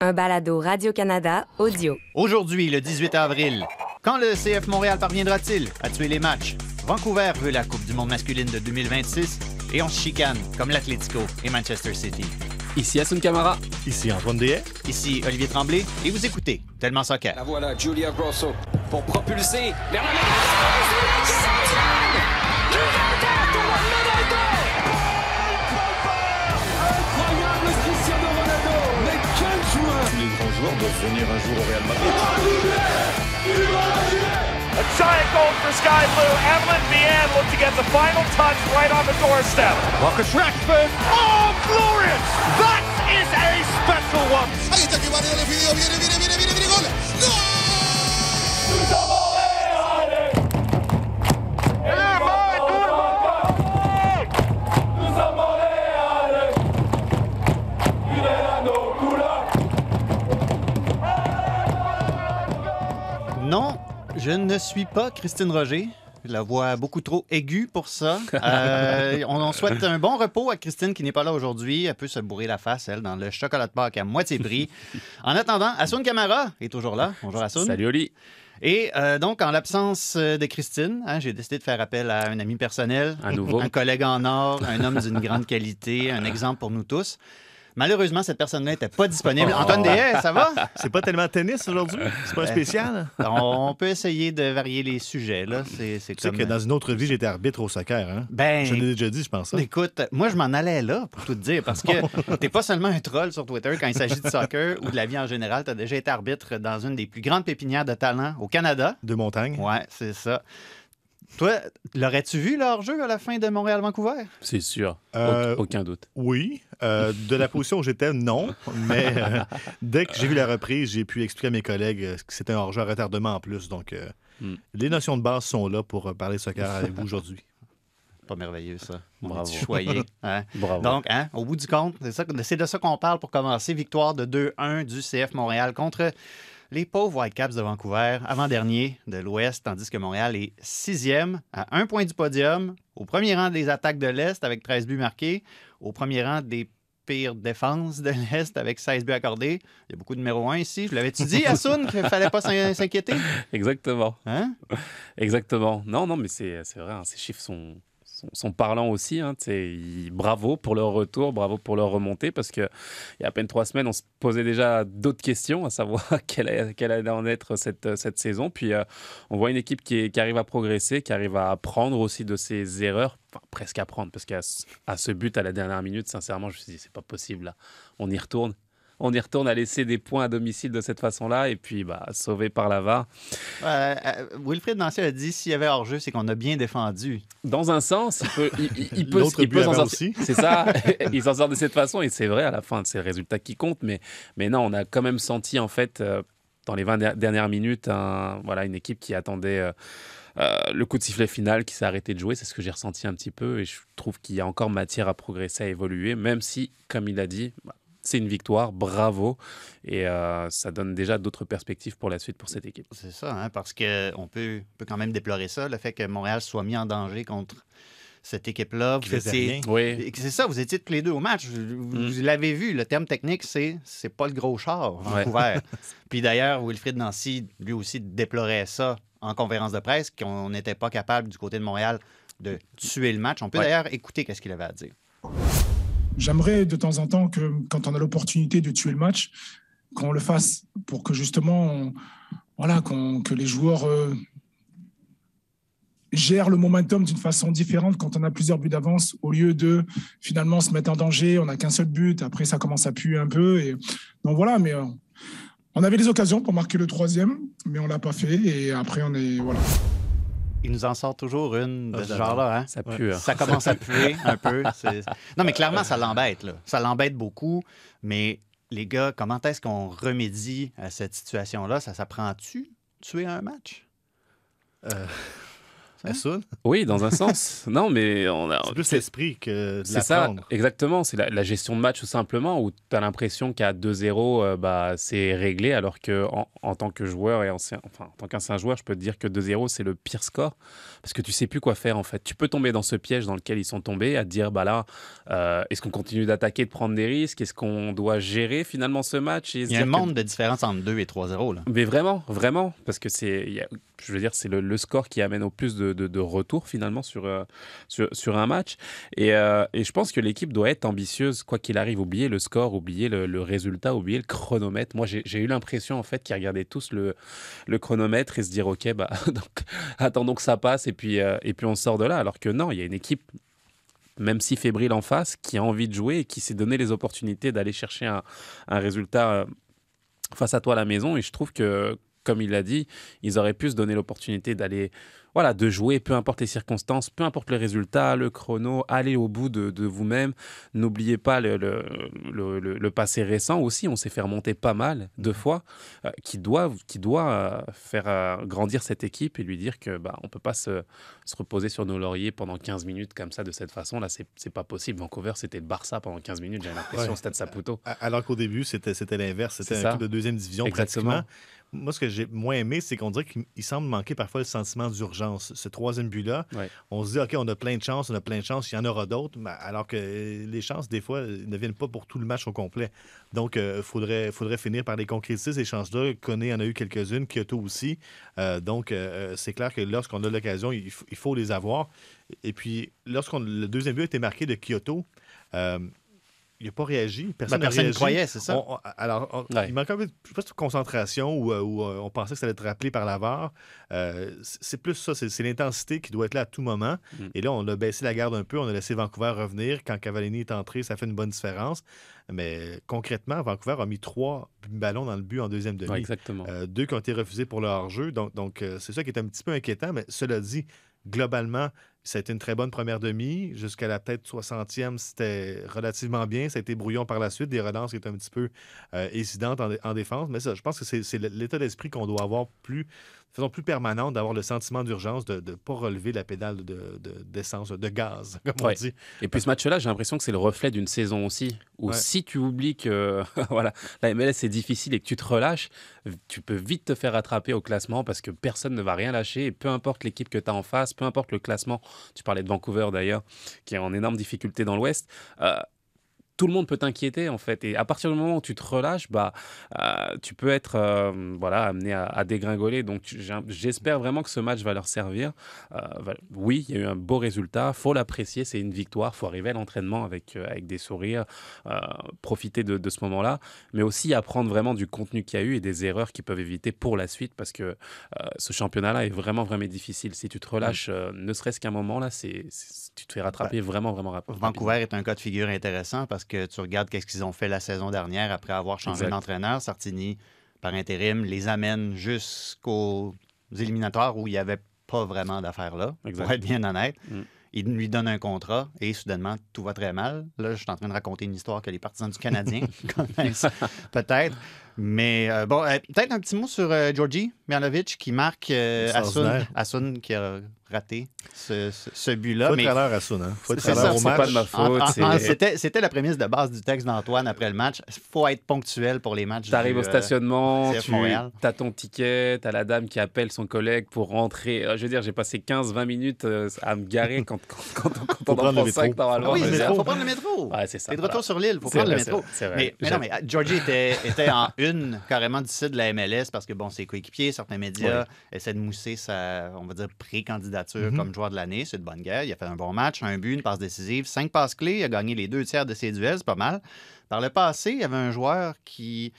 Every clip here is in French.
un balado Radio-Canada audio. Aujourd'hui, le 18 avril, quand le CF Montréal parviendra-t-il à tuer les matchs? Vancouver veut la Coupe du monde masculine de 2026 et on se chicane comme l'Atlético et Manchester City. Ici Asun Camara. Ici Antoine Dehay. Ici Olivier Tremblay et vous écoutez Tellement Soccer. La voilà, Julia Grosso pour propulser vers la joueur Les grands joueurs doivent venir un jour au Real Madrid. A giant goal for Sky Blue. Evelyn Vianne looked to get the final touch right on the doorstep. Marcus Rashford. Oh, glorious! That is a special one. Ahí está que Mario le pidió. Viene, viene, viene, viene, viene, gol. Je ne suis pas Christine Roger. La voix beaucoup trop aiguë pour ça. Euh, on, on souhaite un bon repos à Christine qui n'est pas là aujourd'hui. Elle peut se bourrer la face, elle, dans le chocolat de Pâques à moitié prix. En attendant, Assoun Camara est toujours là. Bonjour Assoun. Salut Oli. Et euh, donc, en l'absence euh, de Christine, hein, j'ai décidé de faire appel à un ami personnel, Un nouveau. un collègue en or, un homme d'une grande qualité, un exemple pour nous tous. Malheureusement, cette personne-là n'était pas disponible. Antoine Dehay, ça va? C'est pas tellement tennis aujourd'hui. C'est pas un spécial. On peut essayer de varier les sujets. Là. C'est, c'est Tu sais comme... que dans une autre vie, j'étais arbitre au soccer. Hein? Ben, Je l'ai déjà dit, je pense. ça. Écoute, moi, je m'en allais là, pour tout te dire, parce que t'es pas seulement un troll sur Twitter quand il s'agit de soccer ou de la vie en général. T'as déjà été arbitre dans une des plus grandes pépinières de talent au Canada. De montagne. Ouais, c'est ça. Toi, l'aurais-tu vu, leur jeu, à la fin de Montréal-Vancouver? C'est sûr. Euh, Auc- Aucun doute. Oui. Euh, de la position où j'étais, non. Mais euh, dès que j'ai vu la reprise, j'ai pu expliquer à mes collègues que c'était un hors-jeu à retardement en plus. Donc, euh, Hmm. les notions de base sont là pour parler soccer avec vous aujourd'hui. Pas merveilleux, ça. Bravo. choyé. hein? Bravo. Donc, hein, au bout du compte, c'est, ça, c'est de ça qu'on parle pour commencer. Victoire de 2-1 du CF Montréal contre les pauvres Whitecaps de Vancouver, avant-dernier de l'Ouest, tandis que Montréal est sixième, à un point du podium, au premier rang des attaques de l'Est avec 13 buts marqués, au premier rang des pires défenses de l'Est avec 16 buts accordés. Il y a beaucoup de numéro 1 ici. Je l'avais-tu dit, Assoun, qu'il ne fallait pas s'in- s'inquiéter? Exactement. Hein? Exactement. Non, non, mais c'est c'est vrai, hein, ces chiffres sont, sont, parlants aussi. hein, bravo pour leur retour, bravo pour leur remontée, parce qu'il y a à peine trois semaines, on se posait déjà d'autres questions, à savoir quelle, quelle allait en être cette, cette saison. Puis euh, on voit une équipe qui, est- qui arrive à progresser, qui arrive à apprendre aussi de ses erreurs, presque apprendre, parce qu'à à ce but à la dernière minute, sincèrement, je me suis dit, c'est pas possible, là. on y retourne. On y retourne à laisser des points à domicile de cette façon-là, et puis bah, sauvé par la VAR. Euh, euh, Wilfried Nancy a dit s'il y avait hors-jeu, c'est qu'on a bien défendu. dans un sens, il peut, il, peut, il peut s'en sortir. aussi. C'est ça, il s'en sort de cette façon et c'est vrai à la fin, c'est le résultat qui compte. Mais, mais non, on a quand même senti en fait euh, dans les 20 der- dernières minutes un- voilà, une équipe qui attendait euh, euh, le coup de sifflet final, qui s'est arrêté de jouer. C'est ce que j'ai ressenti un petit peu et je trouve qu'il y a encore matière à progresser, à évoluer, même si, comme il a dit, bah, c'est une victoire, bravo. Et euh, ça donne déjà d'autres perspectives pour la suite pour cette équipe. C'est ça, hein, parce qu'on peut, peut quand même déplorer ça, le fait que Montréal soit mis en danger contre cette équipe-là. Qui Vous étiez-. Oui, C'est ça, vous étiez tous les deux au match. Vous, vous l'avez vu, le terme technique, c'est c'est pas le gros char, Ouais. Vancouver. Puis d'ailleurs, Wilfried Nancy, lui aussi, déplorait ça en conférence de presse, qu'on n'était pas capable du côté de Montréal de tuer le match. On peut Ouais. d'ailleurs écouter qu'est-ce qu'il avait à dire. J'aimerais de temps en temps que, quand on a l'opportunité de tuer le match, qu'on le fasse pour que justement, voilà, que les joueurs euh, gèrent le momentum d'une façon différente quand on a plusieurs buts d'avance, au lieu de finalement se mettre en danger. On n'a qu'un seul but, après ça commence à puer un peu. Donc voilà, mais euh, on avait les occasions pour marquer le troisième, mais on l'a pas fait. Et après, on est voilà. Il nous en sort toujours une de Ah, ce genre-là. Hein? ça pue. hein. Ça commence à puer un peu. Non, mais clairement, ça l'embête. là. Ça l'embête beaucoup. Mais les gars, comment est-ce qu'on remédie à cette situation-là? Ça s'apprend-tu, tuer un match? Oui, dans un sens. non, mais on a. C'est plus l'esprit que de C'est ça, exactement. C'est la, la gestion de match tout simplement où tu as l'impression qu'à 2-0, euh, bah, c'est réglé, alors que en, en tant que joueur et ancien, enfin, en tant qu'ancien joueur, je peux te dire que 2-0, c'est le pire score parce que tu sais plus quoi faire en fait. Tu peux tomber dans ce piège dans lequel ils sont tombés à te dire bah là, euh, est-ce qu'on continue d'attaquer, de prendre des risques? Est-ce qu'on doit gérer finalement ce match et Il y a un que- monde de différence entre 2 et 3-0. là. mais vraiment, vraiment, parce que c'est, je veux dire, c'est le, score qui amène au plus de, de, retours finalement sur, euh, sur, sur un match. Et, euh, et je pense que l'équipe doit être ambitieuse, quoi qu'il arrive. Oublier le score, oublier le, résultat, oublier le chronomètre. Moi, j'ai eu l'impression en fait qu'ils regardaient tous le, le chronomètre et se dire, ok, bah, donc, attendons que ça passe et puis, euh, et puis on sort de là. Alors que non, il y a une équipe même si fébrile en face, qui a envie de jouer et qui s'est donné les opportunités d'aller chercher un, un résultat face à toi à la maison. Et je trouve que, comme il l'a dit, ils auraient pu se donner l'opportunité d'aller, voilà, de jouer, peu importe les circonstances, peu importe le résultat, le chrono, aller au bout de, de vous-même. N'oubliez pas le, le, le- le- le passé récent aussi. On s'est fait remonter pas mal, deux fois, euh, qui doit, qui doit euh, faire euh, grandir cette équipe et lui dire que bah, on peut pas se, se reposer sur nos lauriers pendant 15 minutes comme ça, de cette façon. Là, c'est pas possible. Vancouver, c'était le Barça pendant 15 minutes, j'ai l'impression, Ouais. au stade Saputo. Alors qu'au début, c'était l'inverse. C'était un club de deuxième division Exactement. pratiquement. Moi, ce que j'ai moins aimé, c'est qu'on dirait qu'il il semble manquer parfois le sentiment d'urgence. Ce troisième but-là, Ouais. on se dit, OK, on a plein de chances, on a plein de chances, il y en aura d'autres, mais alors que euh, les chances, des fois, euh, ne viennent pas pour tout le match au complet. Donc, il faudrait, faudrait finir par les concrétiser, ces chances-là. Koné en a eu quelques-unes, Kyoto aussi. Euh, donc, euh, c'est clair que lorsqu'on a l'occasion, il, il faut les avoir. Et puis, lorsqu'on le deuxième but a été marqué de Kyoto, euh, il n'a pas réagi. Personne Ben, personne ne croyait, c'est ça. On- on- alors, on- Ouais. il manque un peu de, je concentration ou, euh, euh, on pensait que ça allait être rappelé par la VAR. Euh, c'est plus ça, c'est l'intensité qui doit être là à tout moment. Mm. Et là, on a baissé la garde un peu, on a laissé Vancouver revenir. Quand Cavallini est entré, ça fait une bonne différence. Mais concrètement, Vancouver a mis trois ballons dans le but en deuxième demi. Ouais, exactement. Euh, deux qui ont été refusés pour le hors-jeu. Donc, donc euh, c'est ça qui est un petit peu inquiétant. Mais cela dit, globalement, ça a été une très bonne première demi. Jusqu'à la peut-être 60e, c'était relativement bien. Ça a été brouillon par la suite. Des relances qui étaient un petit peu euh, hésitantes en, dé- en défense. Mais ça, je pense que c'est l'état d'esprit qu'on doit avoir plus, de façon plus permanente, d'avoir le sentiment d'urgence de ne pas relever la pédale de- de- d'essence, de, gaz, comme on dit. Et puis ce match-là, j'ai l'impression que c'est le reflet d'une saison aussi, où Ouais. si tu oublies que voilà, la MLS c'est difficile et que tu te relâches, tu peux vite te faire attraper au classement parce que personne ne va rien lâcher. Et peu importe l'équipe que tu as en face, peu importe le classement, tu parlais de Vancouver d'ailleurs, qui est en énorme difficulté dans l'Ouest. euh, tout le monde peut t'inquiéter en fait. Et à partir du moment où tu te relâches, bah, euh, tu peux être euh, voilà, amené à, à dégringoler. Donc j'espère vraiment que ce match va leur servir. Euh, va- oui, il y a eu un beau résultat, faut l'apprécier, c'est une victoire, faut arriver à l'entraînement avec, avec des sourires, profiter de, de ce moment-là, mais aussi apprendre vraiment du contenu qu'il y a eu et des erreurs qu'ils peuvent éviter pour la suite, parce que ce championnat-là est vraiment, vraiment difficile. Si tu te relâches, euh, ne serait-ce qu'un moment, là, c'est- tu te fais rattraper vraiment, vraiment rap- rapidement. Vancouver est un cas de figure intéressant parce que tu regardes qu'est-ce qu'ils ont fait la saison dernière après avoir changé d'entraîneur. Sartini, par intérim, les amène jusqu'aux éliminatoires où il n'y avait pas vraiment d'affaires là, Exact. pour être bien honnête. Mm. Il lui donne un contrat et soudainement, tout va très mal. Là, je suis en train de raconter une histoire que les partisans du Canadien connaissent peut-être. Mais euh, bon, euh, peut-être un petit mot sur euh, Georgi Mialovic qui marque euh, Extraordinaire. Hassoun qui a raté ce, ce- ce but-là. Faut mais- être à ça, hein? Faut être C'est à au c'est pas match. de ma en- faute. en- c'est- en- C'était c'était la prémisse de base du texte d'Antoine après le match. Il faut être ponctuel pour les matchs. Tu arrives du, au euh, stationnement, tu Montréal. as ton ticket, tu as la dame qui appelle son collègue pour rentrer. Euh, Je veux dire, j'ai passé 15-20 minutes euh, à me garer quand, quand, quand, quand on en prendre le prend métro. Ah oui, il faut prendre le métro. Ouais, c'est ça. T'es de retour sur l'île, il faut prendre le métro. vrai, c'est vrai. Mais, non, mais Georgie était, était en une carrément du site de la MLS parce que, bon, ses coéquipiers, certains médias essaient de mousser sa, on va dire, pré-candidature Mhm. comme joueur de l'année. C'est de bonne guerre. Il a fait un bon match, un but, une passe décisive, cinq passes clés. Il a gagné les deux tiers de ses duels, c'est pas mal. Par le passé, il y avait un joueur qui.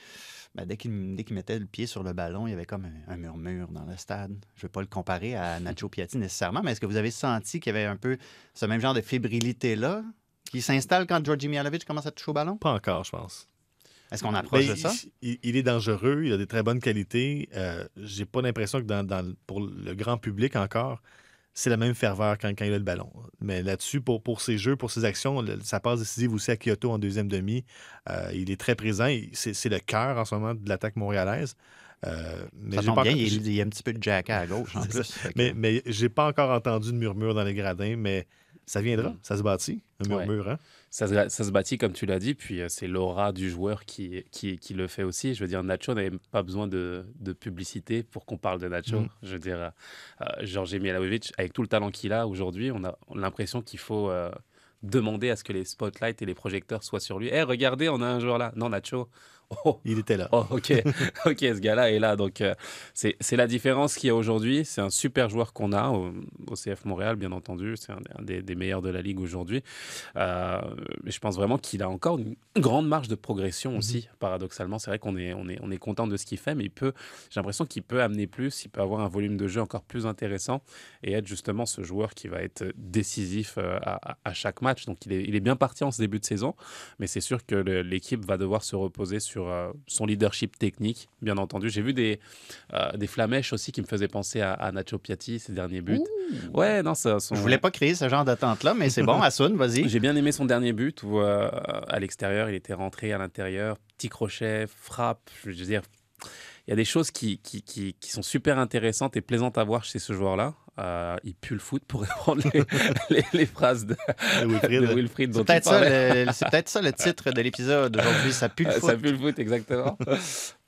ben, dès qu'il mettait le pied sur le ballon, il y avait comme un, un murmure dans le stade. Je ne veux pas le comparer à Nacho Piatti nécessairement, mais est-ce que vous avez senti qu'il y avait un peu ce même genre de fébrilité-là qui s'installe quand Georgi Mialovic commence à toucher au ballon? Pas encore, je pense. Est-ce qu'on approche de ça? il, il est dangereux, il a des très bonnes qualités. Euh, J'ai pas l'impression que dans, dans le- pour le grand public encore, c'est la même ferveur quand, quand il a le ballon. Mais là-dessus, pour, pour ses jeux, pour ses actions, le- sa passe décisive aussi à Kyoto en deuxième demi, euh, il est très présent. C'est le cœur en ce moment de l'attaque montréalaise. Euh, mais Ça j'ai tombe pas bien, encore- il, y a un petit peu de jacka à gauche en plus. mais, mais j'ai pas encore entendu de murmure dans les gradins, mais ça viendra, ça se bâtit, un Ouais. murmure. Hein? Ça se, ça se bâtit, comme tu l'as dit, puis euh, c'est l'aura du joueur qui, qui, qui le fait aussi. Je veux dire, Nacho n'avait pas besoin de, de publicité pour qu'on parle de Nacho. Mm. Je veux dire, euh, euh, Georges Milaovic, avec tout le talent qu'il a aujourd'hui, on a, on a l'impression qu'il faut euh, demander à ce que les spotlights et les projecteurs soient sur lui. Eh, regardez, on a un joueur là. Non, Nacho. Oh, Il était là. Oh, ok, ok, ce gars-là est là. Donc, euh, c'est c'est la différence qu'il y a aujourd'hui. C'est un super joueur qu'on a au, au CF Montréal, bien entendu. C'est un, un des, des meilleurs de la ligue aujourd'hui. Euh, mais je pense vraiment qu'il a encore une grande marge de progression aussi, paradoxalement. C'est vrai qu'on est, on est, on est content de ce qu'il fait, mais il peut, j'ai l'impression qu'il peut amener plus, il peut avoir un volume de jeu encore plus intéressant et être justement ce joueur qui va être décisif euh, à, à- à chaque match. Donc, il est, il est bien parti en ce début de saison, mais c'est sûr que le- l'équipe va devoir se reposer sur euh, son leadership technique, bien entendu. J'ai vu des, euh, des flamèches aussi qui me faisaient penser à, à Nacho Piatti, ses derniers buts. Ouais, non, ça, son- Je voulais pas créer ce genre d'attente-là, mais c'est bon, Assoun, vas-y. j'ai bien aimé son dernier but où, euh, à l'extérieur, il était rentré à l'intérieur, petit crochet, frappe. Je veux dire, il y a des choses qui, qui, qui, qui sont super intéressantes et plaisantes à voir chez ce joueur-là. Euh, il pue le foot pour reprendre les, les, les phrases de, Wilfried, de Wilfried dont C'est peut-être ça, le- c'est peut-être ça le titre de l'épisode d'aujourd'hui. Ça pue le foot. Ça pue le foot, exactement.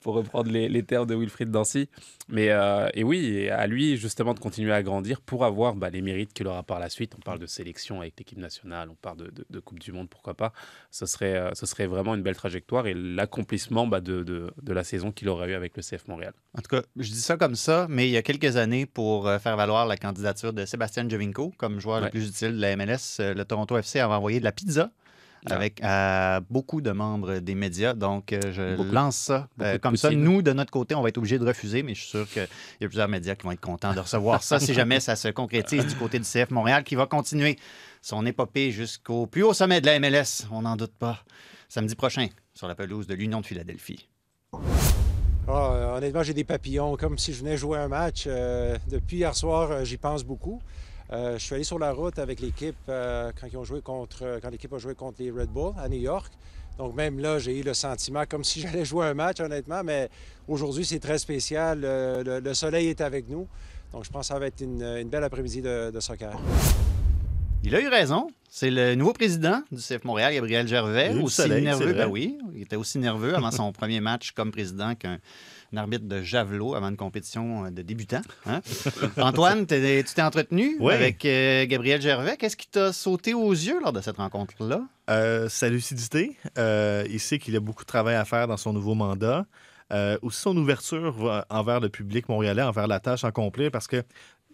Pour reprendre les, les termes de Wilfried Dancy. Mais euh, et oui, à lui justement de continuer à grandir pour avoir bah, les mérites qu'il aura par la suite. On parle de sélection avec l'équipe nationale, on parle de, de- de Coupe du Monde, pourquoi pas. Ce serait, euh, ce serait vraiment une belle trajectoire et l'accomplissement bah, de, de, la saison qu'il aurait eu avec le CF Montréal. En tout cas, je dis ça comme ça, mais il y a quelques années, pour euh, faire valoir la candidature de Sébastien Jovinko comme joueur le plus utile de la MLS, le Toronto FC avait envoyé de la pizza Avec à beaucoup de membres des médias. Donc, euh, je Beaucoup- lance ça. Euh, comme ça, nous, de notre côté, on va être obligé de refuser, mais je suis sûr qu'il y a plusieurs médias qui vont être contents de recevoir ça si jamais ça se concrétise du côté du CF Montréal qui va continuer son épopée jusqu'au plus haut sommet de la MLS. On n'en doute pas. Samedi prochain, sur la pelouse de l'Union de Philadelphie. Ah, euh, honnêtement, j'ai des papillons, comme si je venais jouer un match. Euh, depuis hier soir, euh, j'y pense beaucoup. Euh, je suis allé sur la route avec l'équipe euh, quand, ils ont joué contre, euh, quand l'équipe a joué contre les Red Bull à New York. Donc même là, j'ai eu le sentiment comme si j'allais jouer un match, honnêtement. Mais aujourd'hui, c'est très spécial. Le, le soleil est avec nous. Donc je pense que ça va être une, une belle après-midi de, de soccer. Il a eu raison. C'est le nouveau président du CF Montréal, Gabriel Gervais. Aussi soleil, nerveux, ben oui. Il était aussi nerveux avant son premier match comme président qu'un un arbitre de javelot avant une compétition de débutants. hein? Antoine, tu t'es entretenu Oui. avec euh, Gabriel Gervais. Qu'est-ce qui t'a sauté aux yeux lors de cette rencontre-là? Euh, sa lucidité. Euh, il sait qu'il a beaucoup de travail à faire dans son nouveau mandat. Euh, aussi son ouverture euh, envers le public montréalais, envers la tâche en complet, parce que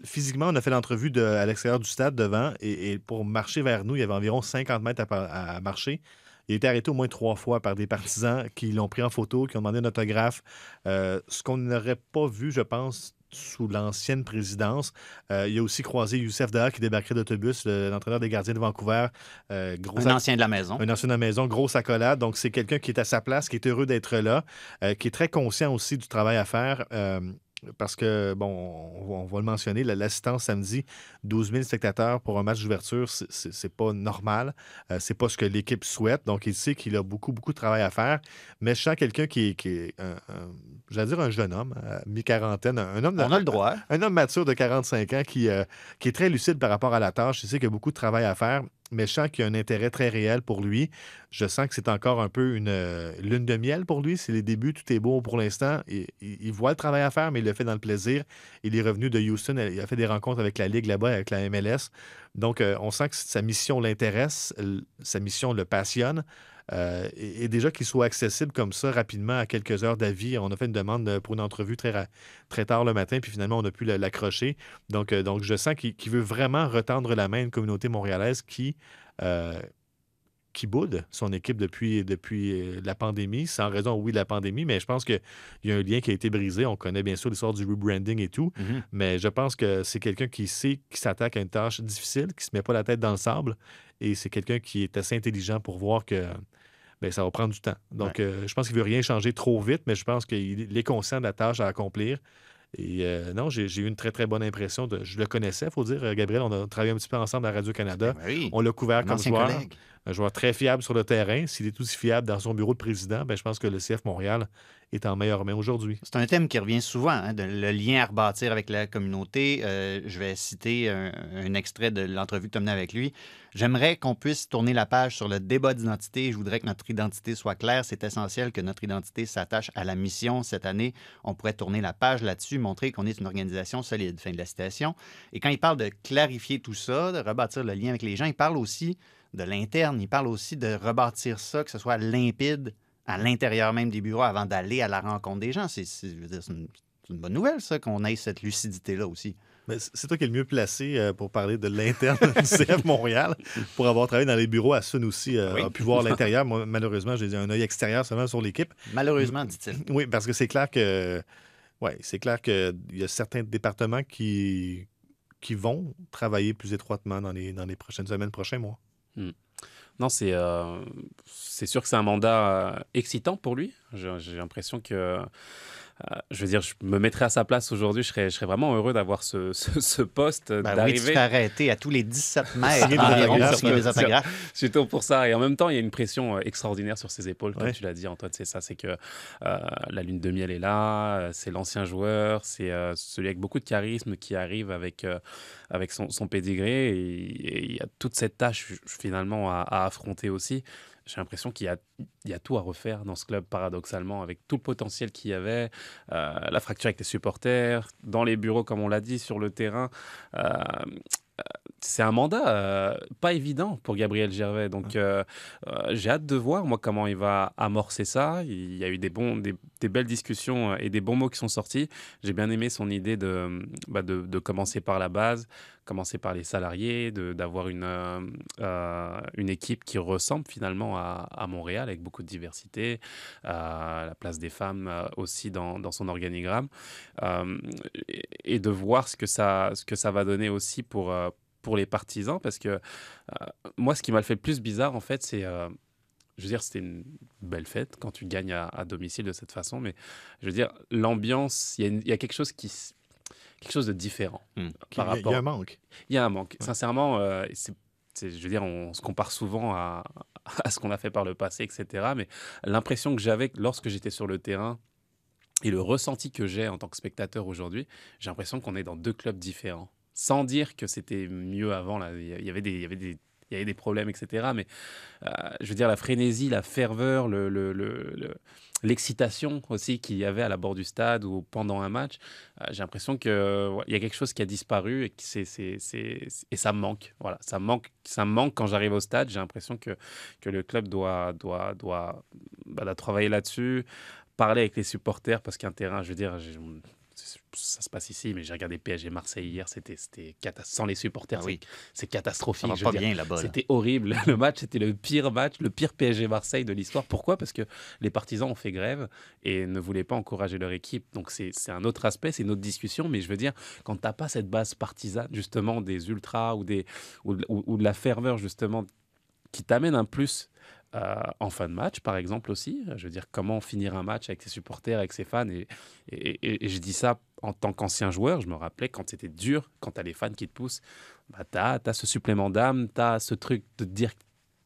physiquement, on a fait l'entrevue à l'extérieur du stade devant, et, et pour marcher vers nous, il y avait environ 50 mètres à marcher. Il a été arrêté au moins trois fois par des partisans qui l'ont pris en photo, qui ont demandé un autographe. Euh, ce qu'on n'aurait pas vu, je pense, sous l'ancienne présidence. Euh, il a aussi croisé Youssef Daha qui débarquait d'autobus, le- l'entraîneur des gardiens de Vancouver. Euh, gros Un ancien de la maison. un ancien de la maison, grosse accolade. Donc, c'est quelqu'un qui est à sa place, qui est heureux d'être là, euh, qui est très conscient aussi du travail à faire. Euh, parce que, bon, on, va- le mentionner, la- l'assistance samedi, 12 000 spectateurs pour un match d'ouverture, c'est- pas normal. Euh, c'est pas ce que l'équipe souhaite. Donc, il sait qu'il a beaucoup, beaucoup de travail à faire. Mais je sens quelqu'un qui est, qui est un, un- j'allais dire un jeune homme, à mi-quarantaine, un homme On a le droit. un homme mature de 45 ans qui, euh, qui est très lucide par rapport à la tâche. Je sais qu'il y a beaucoup de travail à faire, qu'il y a un intérêt très réel pour lui. Je sens que c'est encore un peu une euh, lune de miel pour lui. C'est les débuts, tout est beau pour l'instant. Il, voit le travail à faire, mais il le fait dans le plaisir. Il est revenu de Houston. Il a fait des rencontres avec la Ligue là-bas, avec la MLS. Donc, euh, on sent que sa mission l'intéresse, sa mission le passionne. Euh, et, et déjà qu'il soit accessible comme ça rapidement à quelques heures d'avis, on a fait une demande euh, pour une entrevue très, très tard le matin, puis finalement on a pu l'accrocher. Donc, euh, donc je sens qu'il veut vraiment retendre la main à une communauté montréalaise qui, euh, qui boude son équipe depuis, depuis la pandémie, sans raison, oui, de la pandémie, mais je pense qu'il y a un lien qui a été brisé. On connaît bien sûr l'histoire du rebranding et tout, Mhm. mais je pense que c'est quelqu'un qui sait qui s'attaque à une tâche difficile, qui se met pas la tête dans le sable, et c'est quelqu'un qui est assez intelligent pour voir que ben, ça va prendre du temps. Donc, euh, je pense qu'il veut rien changer trop vite, mais je pense qu'il est conscient de la tâche à accomplir. Et euh, non, j'ai eu une très, très bonne impression. De, je le connaissais, il faut dire. Euh, Gabriel, on a travaillé un petit peu ensemble à Radio-Canada. Ben oui, On l'a couvert un comme joueur. collègue. Un joueur très fiable sur le terrain. S'il est aussi fiable dans son bureau de président, ben, je pense que le CF Montréal est en meilleure main aujourd'hui. C'est un thème qui revient souvent, hein, le lien à rebâtir avec la communauté. Euh, je vais citer un, un extrait de l'entrevue que tu as menée avec lui. J'aimerais qu'on puisse tourner la page sur le débat d'identité. Je voudrais que notre identité soit claire. C'est essentiel que notre identité s'attache à la mission cette année. On pourrait tourner la page là-dessus, montrer qu'on est une organisation solide. Fin de la citation. Et quand il parle de clarifier tout ça, de rebâtir le lien avec les gens, il parle aussi de l'interne. Il parle aussi de rebâtir ça, que ce soit limpide à l'intérieur même des bureaux avant d'aller à la rencontre des gens. C'est une, bonne nouvelle, ça, qu'on ait cette lucidité-là aussi. C'est toi qui es le mieux placé euh, pour parler de l'interne du CF Montréal, pour avoir travaillé dans les bureaux à Sun aussi, euh, Oui. a pu voir l'intérieur. Moi, malheureusement, j'ai un œil extérieur seulement sur l'équipe. Malheureusement, dit-il. Oui, parce que c'est clair que ouais, c'est clair qu'il y a certains départements qui, qui vont travailler plus étroitement dans les, dans les prochaines semaines, prochains mois. Non, c'est euh, c'est sûr que c'est un mandat euh, excitant pour lui. J'ai l'impression que, je veux dire, je me mettrais à sa place aujourd'hui, je serais, je serais vraiment heureux d'avoir ce, ce, ce poste, Ben oui, tu d'arriver. arrêté à tous les 17 mètres environ. Surtout pour ça. Et en même temps, il y a une pression euh, extraordinaire sur ses épaules, comme Ouais. tu l'as dit, Antoine. C'est ça, c'est que euh, la lune de miel est là, euh, c'est l'ancien joueur, c'est euh, celui avec beaucoup de charisme qui arrive avec, euh, avec son, son pédigré. Et et il y a toute cette tâche, finalement, à, à affronter aussi. J'ai l'impression qu'il y a, tout à refaire dans ce club, paradoxalement, avec tout le potentiel qu'il y avait, euh, la fracture avec les supporters, dans les bureaux, comme on l'a dit, sur le terrain. Euh, c'est un mandat euh, pas évident pour Gabriel Gervais. Donc, euh, euh, j'ai hâte de voir, moi, comment il va amorcer ça. Il y a eu des, bons, des, des belles discussions et des bons mots qui sont sortis. J'ai bien aimé son idée de, bah, de, de commencer par la base, commencer par les salariés, d'avoir une, une équipe qui ressemble finalement à, à Montréal, avec beaucoup de diversité, la place des femmes aussi dans, dans son organigramme, et, et de voir ce que ça, ce que ça va donner aussi pour, pour les partisans, parce que euh, moi, ce qui m'a fait le plus bizarre, en fait, c'est... euh, je veux dire, c'était une belle fête quand tu gagnes à, à domicile de cette façon, mais je veux dire, l'ambiance, il y, a y quelque chose qui... quelque chose de différent Hmm. par il, y a, il rapport y a un manque. il y a un manque. Sincèrement, euh, je veux dire, on se compare souvent à, à ce qu'on a fait par le passé, etc. Mais l'impression que j'avais lorsque j'étais sur le terrain et le ressenti que j'ai en tant que spectateur aujourd'hui, j'ai l'impression qu'on est dans deux clubs différents. Sans dire que c'était mieux avant. Il y avait des, problèmes, etc. Mais euh, je veux dire, la frénésie, la ferveur, le, le- le- le- l'excitation aussi qu'il y avait à la bord du stade ou pendant un match, euh, j'ai l'impression qu'il y a quelque chose qui a disparu et, ça me manque. Ça me manque, ça manque quand j'arrive au stade. J'ai l'impression que, le club bah, doit travailler là-dessus, parler avec les supporters parce qu'un terrain, je veux dire, ça se passe ici, mais j'ai regardé PSG Marseille hier, c'était, sans les supporters, Ah oui. c'est, catastrophique. Ça va pas bien là-bas. là. C'était horrible. Le match, c'était le pire match, le pire PSG Marseille de l'histoire. Pourquoi? Parce que les partisans ont fait grève et ne voulaient pas encourager leur équipe. Donc c'est un autre aspect, c'est une autre discussion. Mais je veux dire, quand tu n'as pas cette base partisane, justement, des ultras ou, des, ou, de- ou- ou de la ferveur, justement, qui t'amène un plus euh, en fin de match, par exemple aussi. Je veux dire, comment finir un match avec ses supporters, avec ses fans. Et, et, et- et je dis ça en tant qu'ancien joueur. Je me rappelais quand c'était dur, quand tu as les fans qui te poussent, bah, tu as, ce supplément d'âme, tu as ce truc de te dire que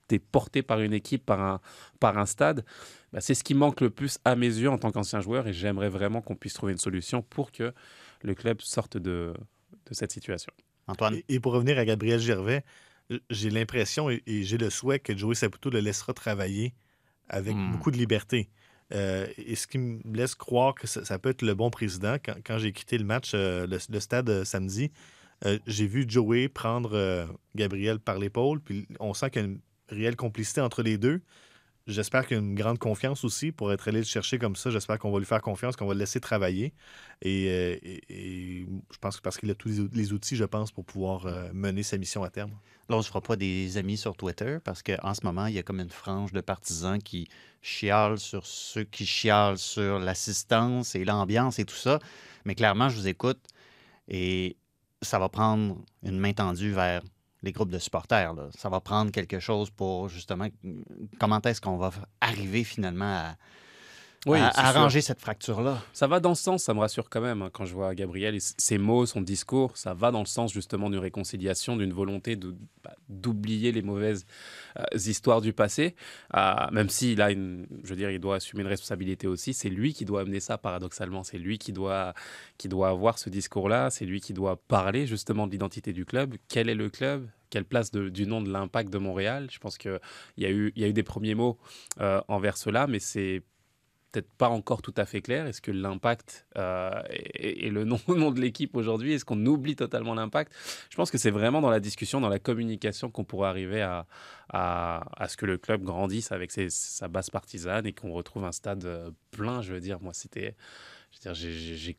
tu es porté par une équipe, par un, par un stade. Bah, c'est ce qui manque le plus à mes yeux en tant qu'ancien joueur. Et j'aimerais vraiment qu'on puisse trouver une solution pour que le club sorte de, de cette situation. Antoine, Et, et pour revenir à Gabriel Gervais, j'ai l'impression et, et j'ai le souhait que Joey Saputo le laissera travailler avec Hmm. beaucoup de liberté. Euh, et ce qui me laisse croire que ça, ça peut être le bon président. Quand, quand j'ai quitté le match, euh, le, le stade euh, samedi, j'ai vu Joey prendre Gabriel par l'épaule, puis on sent qu'il y a une réelle complicité entre les deux. J'espère qu'il y a une grande confiance aussi pour être allé le chercher comme ça. J'espère qu'on va lui faire confiance, qu'on va le laisser travailler. Et, euh, je pense que parce qu'il a tous les, ou- les outils, je pense, pour pouvoir euh, mener sa mission à terme. là, on ne se pas des amis sur Twitter parce qu'en ce moment, il y a comme une frange de partisans qui chialent sur ceux qui chialent sur l'assistance et l'ambiance et tout ça. Mais clairement, je vous écoute et ça va prendre une main tendue vers les groupes de supporters. là. Ça va prendre quelque chose pour justement comment est-ce qu'on va arriver finalement à, Oui, à, arranger cette fracture-là. Ça va dans ce sens, ça me rassure quand même. hein, quand je vois Gabriel et ses mots, son discours, ça va dans le sens justement d'une réconciliation, d'une volonté bah, d'oublier les mauvaises euh, histoires du passé. Euh, même s'il a une, je veux dire, il doit assumer une responsabilité aussi. C'est lui qui doit amener ça paradoxalement. C'est lui qui doit, qui doit avoir ce discours-là. C'est lui qui doit parler justement de l'identité du club. Quel est le club? Quelle place de- du nom de l'impact de Montréal? Je pense qu'il y, a eu- y a eu des premiers mots euh, envers cela, mais c'est peut-être pas encore tout à fait clair. Est-ce que l'impact euh, est, est le nom, de l'équipe aujourd'hui? Est-ce qu'on oublie totalement l'impact? Je pense que c'est vraiment dans la discussion, dans la communication qu'on pourrait arriver à, ce que le club grandisse avec sa base partisane et qu'on retrouve un stade euh, plein. Je veux dire, moi, c'était. j'ai-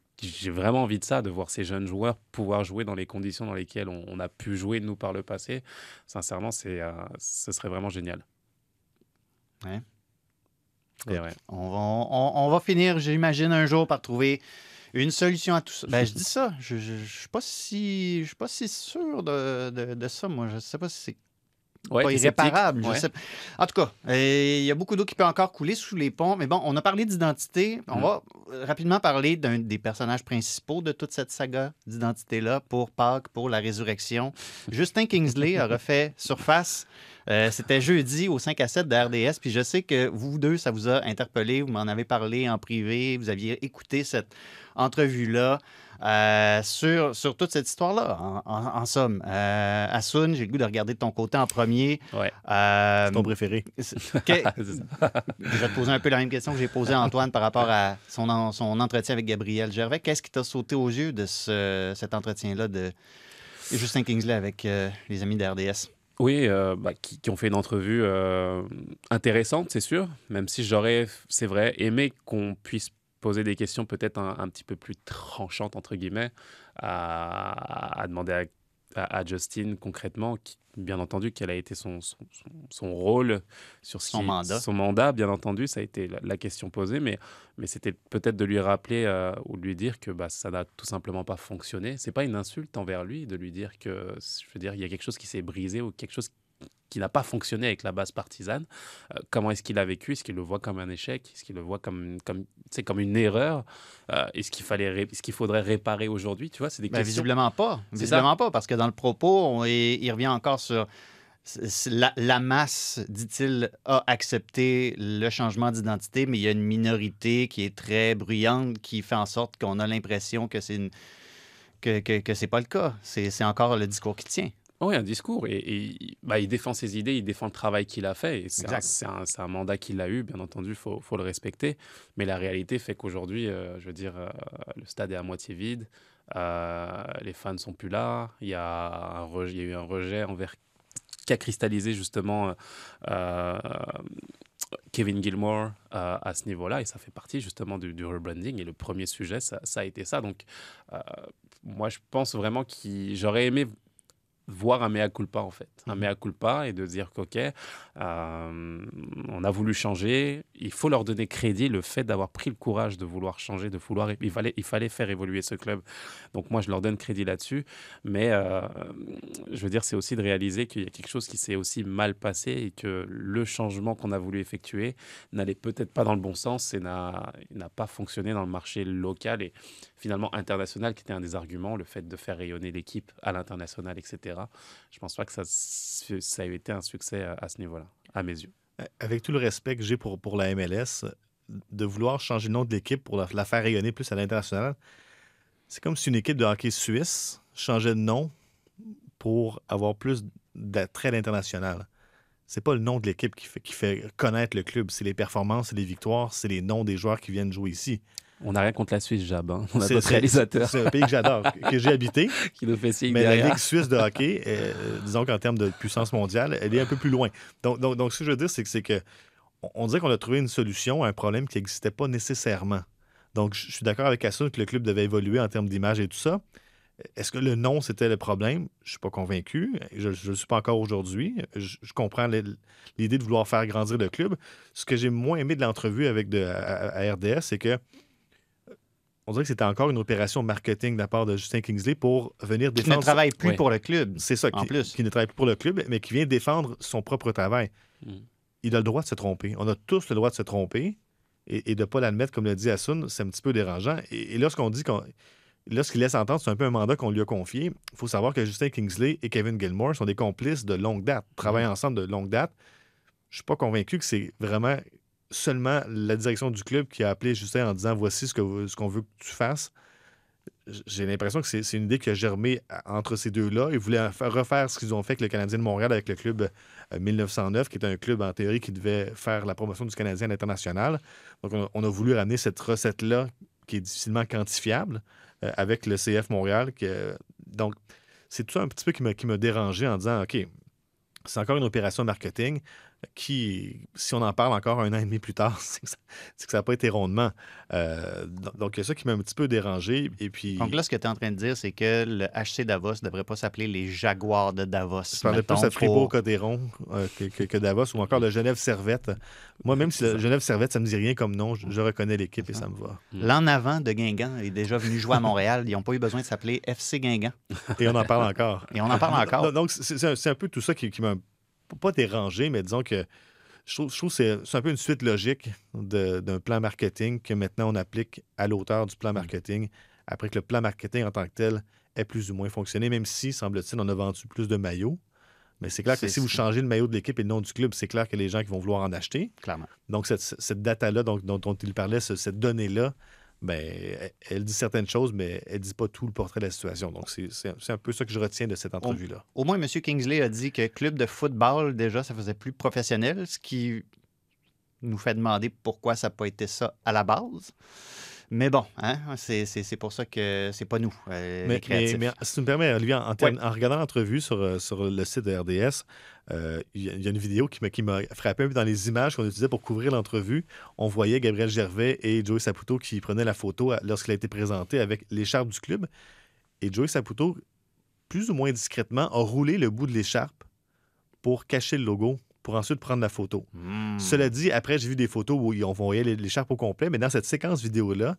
vraiment envie de ça, de voir ces jeunes joueurs pouvoir jouer dans les conditions dans lesquelles on, on a pu jouer, nous, par le passé. Sincèrement, c'est, euh, ce serait vraiment génial. Ouais. On va, on- on va finir, j'imagine, un jour par trouver une solution à tout ça. Ben, je dis ça. Je ne suis pas si je suis pas si sûr de, de- de ça, moi. Je ne sais pas si c'est Ouais, pas irréparable. je Ouais. sais pas. En tout cas, euh, il y a beaucoup d'eau qui peut encore couler sous les ponts. Mais bon, on a parlé d'identité. On Mm. va euh, rapidement parler d'un des personnages principaux de toute cette saga d'identité-là pour Pâques, pour la résurrection. Justin Kingsley a refait surface. Euh, C'était jeudi au 5 à 7 de RDS. Puis je sais que vous deux, ça vous a interpellé. Vous m'en avez parlé en privé. Vous aviez écouté cette entrevue-là. Euh, sur, sur toute cette histoire-là, en, en- en somme. Euh, Assoun, j'ai le goût de regarder de ton côté en premier. Ouais. Euh, C'est ton préféré. je vais te poser un peu la même question que j'ai posée à Antoine par rapport à son, en- son entretien avec Gabriel Gervais. Qu'est-ce qui t'a sauté aux yeux de ce- cet entretien-là de Justin Kingsley avec euh, les amis de RDS? Oui, euh, bah, qui, qui ont fait une entrevue euh, intéressante, c'est sûr. Même si j'aurais, c'est vrai, aimé qu'on puisse poser des questions peut-être un, un petit peu plus tranchantes, entre guillemets, à, à demander à, à- à Justin concrètement, qui- bien entendu, quel a été son, son, rôle sur Son qui- mandat. Son mandat, bien entendu, ça a été la, la question posée, mais, mais c'était peut-être de lui rappeler euh, ou de lui dire que bah, ça n'a tout simplement pas fonctionné. C'est pas une insulte envers lui de lui dire que, je veux dire, il y a quelque chose qui s'est brisé ou quelque chose qui n'a pas fonctionné avec la base partisane. Euh, comment est-ce qu'il a vécu? Est-ce qu'il le voit comme un échec? Est-ce qu'il le voit comme, comme, comme une erreur? Euh, Est-ce qu'il ré- est-ce qu'il faudrait réparer aujourd'hui? Tu vois, c'est des Ben, questions. visiblement pas. Visiblement pas, parce que dans le propos, on- il, il revient encore sur la, la masse, dit-il, a accepté le changement d'identité, mais il y a une minorité qui est très bruyante qui fait en sorte qu'on a l'impression que c'est une- que, que, que c'est pas le cas. C'est encore le discours qui tient. Oui, un discours. Et, et, bah, il défend ses idées, il défend le travail qu'il a fait. Et c'est, un, mandat qu'il a eu, bien entendu, il faut, faut le respecter. Mais la réalité fait qu'aujourd'hui, euh, je veux dire, euh, le stade est à moitié vide. euh, les fans ne sont plus là. Il y, a un rejet- il y a eu un rejet envers qui a cristallisé justement Kevin Gilmore à ce niveau-là. Et ça fait partie justement du, du rebranding. Et le premier sujet, ça, ça a été ça. Donc, moi, je pense vraiment que j'aurais aimé voir un mea culpa en fait, un Mhm. mea culpa et de dire qu'ok, euh, on a voulu changer, il faut leur donner crédit le fait d'avoir pris le courage de vouloir changer, de vouloir, il fallait, il fallait faire évoluer ce club. Donc moi je leur donne crédit là-dessus, mais euh, je veux dire c'est aussi de réaliser qu'il y a quelque chose qui s'est aussi mal passé et que le changement qu'on a voulu effectuer n'allait peut-être pas dans le bon sens et n'a pas fonctionné dans le marché local et finalement international qui était un des arguments, le fait de faire rayonner l'équipe à l'international, etc. Je pense pas que ça, ça été un succès à ce niveau-là, à mes yeux. Avec tout le respect que j'ai pour, la MLS, de vouloir changer le nom de l'équipe pour la, la faire rayonner plus à l'international, c'est comme si une équipe de hockey suisse changeait de nom pour avoir plus d'attrait à l'international. C'est pas le nom de l'équipe qui fait, qui fait connaître le club, c'est les performances, c'est les victoires, c'est les noms des joueurs qui viennent jouer ici. On n'a rien contre la Suisse, Jab. hein. On a C'est- d'autres c'est- réalisateurs C'est un pays que j'adore, que j'ai habité. qui nous fait signe Mais la. Ligue suisse de hockey, euh, disons qu'en termes de puissance mondiale, elle est un peu plus loin. Donc, donc, donc ce que je veux dire, c'est que, c'est que on- dirait qu'on a trouvé une solution à un problème qui n'existait pas nécessairement. Donc, je suis d'accord avec Assun que le club devait évoluer en termes d'image et tout ça. Est-ce que le nom, c'était le problème? Je ne suis pas convaincu. Je ne le suis pas encore aujourd'hui. Je, je comprends l'idée de vouloir faire grandir le club. Ce que j'ai moins aimé de l'entrevue avec de, à, à RDS, c'est que on dirait que c'était encore une opération marketing de la part de Justin Kingsley pour venir Qui ne défendre... travaille plus Oui. pour le club. C'est ça, En qui, plus. qui ne travaille plus pour le club, mais qui vient défendre son propre travail. Mm. Il a le droit de se tromper. On a tous le droit de se tromper. et, et de ne pas l'admettre, comme le dit Assoun, c'est un petit peu dérangeant. Et, et lorsqu'on dit qu'on. Lorsqu'il laisse entendre, c'est un peu un mandat qu'on lui a confié. Il faut savoir que Justin Kingsley et Kevin Gilmore sont des complices de longue date, travaillent ensemble de longue date. Je suis pas convaincu que c'est vraiment seulement la direction du club qui a appelé Justin en disant voici ce qu'on ce veut que tu fasses. J'ai l'impression que c'est une idée qui a germé entre ces deux-là. Ils voulaient faire- refaire ce qu'ils ont fait avec le Canadien de Montréal, avec le club euh, 1909, qui est un club en théorie qui devait faire la promotion du Canadien à l'international. Donc, on a, voulu ramener cette recette-là qui est difficilement quantifiable euh, avec le CF Montréal. donc, c'est tout ça un petit peu qui m'a dérangé en disant OK, c'est encore une opération marketing qui, si on en parle encore un an et demi plus tard, c'est que ça n'a pas été rondement. Euh, donc, il y a ça qui m'a un petit peu dérangé. Et puis, Donc là, ce que tu es en train de dire, c'est que le HC Davos ne devrait pas s'appeler les Jaguars de Davos. je parlais plus mettons, à Fribourg pour- Codéron euh, que, que- que Davos ou encore le Genève Servette. Moi, même si le Genève Servette, ça ne me dit rien comme nom, je, je reconnais l'équipe et ça me va. L'en avant de Guingamp est déjà venu jouer à Montréal. Ils n'ont pas eu besoin de s'appeler FC Guingamp. Et on en parle encore. Et on en parle encore. Donc, c'est c'est un, c'est un peu tout ça qui, qui m'a pas dérangé, mais disons que je trouve, je trouve que c'est c'est un peu une suite logique de- d'un plan marketing que maintenant on applique à l'auteur du plan Mm. marketing, après que le plan marketing en tant que tel ait plus ou moins fonctionné, même si, semble-t-il, on a vendu plus de maillots. Mais c'est clair que si vous changez le maillot de l'équipe et le nom du club, c'est clair que les gens qui vont vouloir en acheter. Clairement. Donc, cette, cette data-là dont, dont il parlait, ce- cette donnée-là, ben, elle, elle dit certaines choses, mais elle ne dit pas tout le portrait de la situation. Donc, c'est un- peu ça que je retiens de cette entrevue-là. Au moins, M. Kingsley a dit que club de football, déjà, ça faisait plus professionnel, ce qui nous fait demander pourquoi ça n'a pas été ça à la base. Mais bon, hein, c'est pour ça que c'est pas nous, euh, les Mais, créatifs. mais- mais si tu me permets, Olivier, en, regardant l'entrevue sur, euh, sur le site de RDS, euh, il y, a- il y a une vidéo qui m'a- frappé un peu dans les images qu'on utilisait pour couvrir l'entrevue. On voyait Gabriel Gervais et Joey Saputo qui prenaient la photo lorsqu'il a été présenté avec l'écharpe du club. Et Joey Saputo, plus ou moins discrètement, a roulé le bout de l'écharpe pour cacher le logo, pour ensuite prendre la photo. Hmm. Cela dit, après, j'ai vu des photos où ils- on voyait l'écharpe au complet, mais dans cette séquence vidéo-là,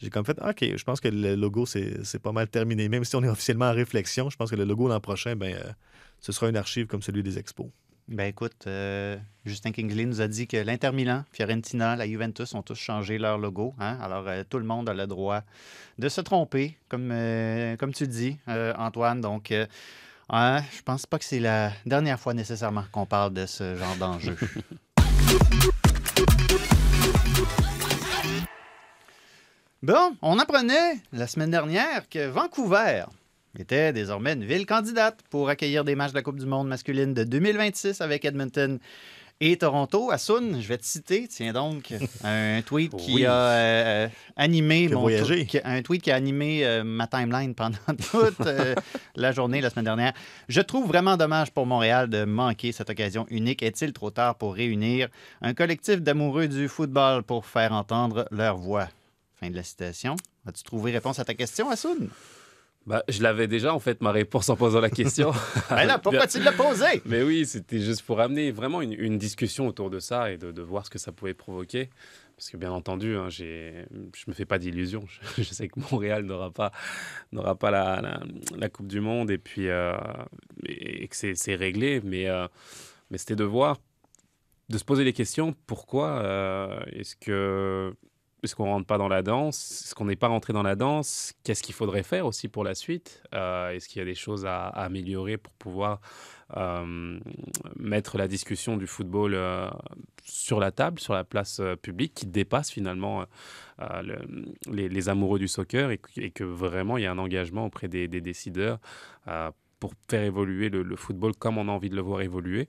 j'ai comme fait, OK, je pense que le logo, c'est c'est pas mal terminé. Même si on est officiellement en réflexion, je pense que le logo l'an prochain, ben, euh, ce sera une archive comme celui des expos. Ben écoute, euh, Justin Kingsley nous a dit que l'Inter Milan, Fiorentina, la Juventus ont tous changé leur logo. hein. Alors, euh, tout le monde a le droit de se tromper, comme, euh, comme tu dis, euh, Antoine. Donc, hein, je pense pas que c'est la dernière fois nécessairement qu'on parle de ce genre d'enjeu. Bon, on apprenait la semaine dernière que Vancouver était désormais une ville candidate pour accueillir des matchs de la Coupe du Monde masculine de 2026 avec Edmonton et Toronto. Assun, je vais te citer, tiens donc, un tweet qui Oui. a euh, animé mon qui- un tweet qui a animé euh, ma timeline pendant toute euh, la journée la semaine dernière. Je trouve vraiment dommage pour Montréal de manquer cette occasion unique. Est-il trop tard pour réunir un collectif d'amoureux du football pour faire entendre leur voix? Fin de la citation. As-tu trouvé réponse à ta question, Assoun? Bah, je l'avais déjà, en fait, ma réponse en posant la question. Ben là, pourquoi tu l'as posé? Mais oui, c'était juste pour amener vraiment une, une discussion autour de ça et de, de voir ce que ça pouvait provoquer. Parce que bien entendu, hein, j'ai- je me fais pas d'illusions. Je, je sais que Montréal n'aura pas, n'aura pas la, la- la Coupe du Monde et puis euh, et que c'est, c'est réglé. Mais, euh, mais c'était de voir, de se poser les questions. Pourquoi euh, est-ce que est-ce qu'on rentre pas dans la danse? Est-ce qu'on n'est pas rentré dans la danse? Qu'est-ce qu'il faudrait faire aussi pour la suite? Euh, Est-ce qu'il y a des choses à, améliorer pour pouvoir euh, mettre la discussion du football euh, sur la table, sur la place publique, qui dépasse finalement le- les, amoureux du soccer et, que- vraiment il y a un engagement auprès des, décideurs pour faire évoluer le football comme on a envie de le voir évoluer?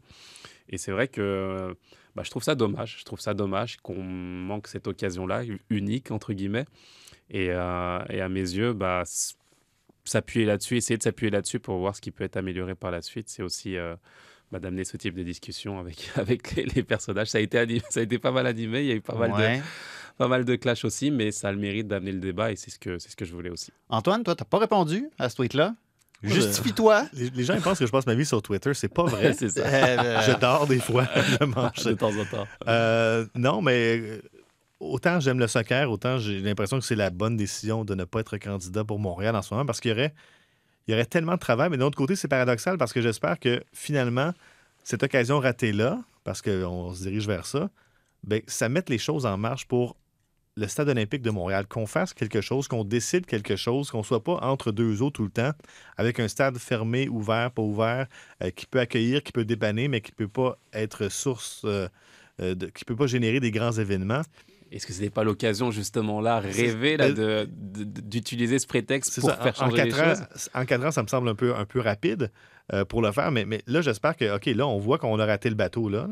Et c'est vrai que bah, je trouve ça dommage. Je trouve ça dommage qu'on manque cette occasion-là, unique, entre guillemets. Et, euh, et à mes yeux, bah, s'appuyer là-dessus, essayer de s'appuyer là-dessus pour voir ce qui peut être amélioré par la suite, c'est aussi euh, bah, d'amener ce type de discussion avec, avec les, les personnages. Ça a, été animé- ça a été pas mal animé, il y a eu pas mal, Ouais. de, pas mal de clash aussi, mais ça a le mérite d'amener le débat et c'est ce que, c'est ce que je voulais aussi. Antoine, toi, tu n'as pas répondu à ce tweet-là? Justifie-toi. Les, les gens ils pensent que je passe ma vie sur Twitter. C'est pas vrai. c'est ça. Euh, je dors des fois. je mange. De temps en temps. Euh, non, mais euh, autant j'aime le soccer, autant j'ai l'impression que c'est la bonne décision de ne pas être candidat pour Montréal en ce moment parce qu'il y aurait, il y aurait tellement de travail. Mais d'un autre côté, c'est paradoxal parce que j'espère que finalement, cette occasion ratée-là, parce qu'on se dirige vers ça, ben, ça mette les choses en marche pour le Stade olympique de Montréal, qu'on fasse quelque chose, qu'on décide quelque chose, qu'on ne soit pas entre deux eaux tout le temps, avec un stade fermé, ouvert, pas ouvert, euh, qui peut accueillir, qui peut dépanner, mais qui ne peut pas être source, euh, euh, qui ne peut pas générer des grands événements. Est-ce que ce n'est pas l'occasion, justement, là, rêver là, de- de- d'utiliser ce prétexte pour ça, faire en, en changer les quatre ans, choses? en quatre ans, ça me semble un peu, un peu rapide euh, pour le faire, mais, mais là, j'espère que, OK, là, on voit qu'on a raté le bateau, là,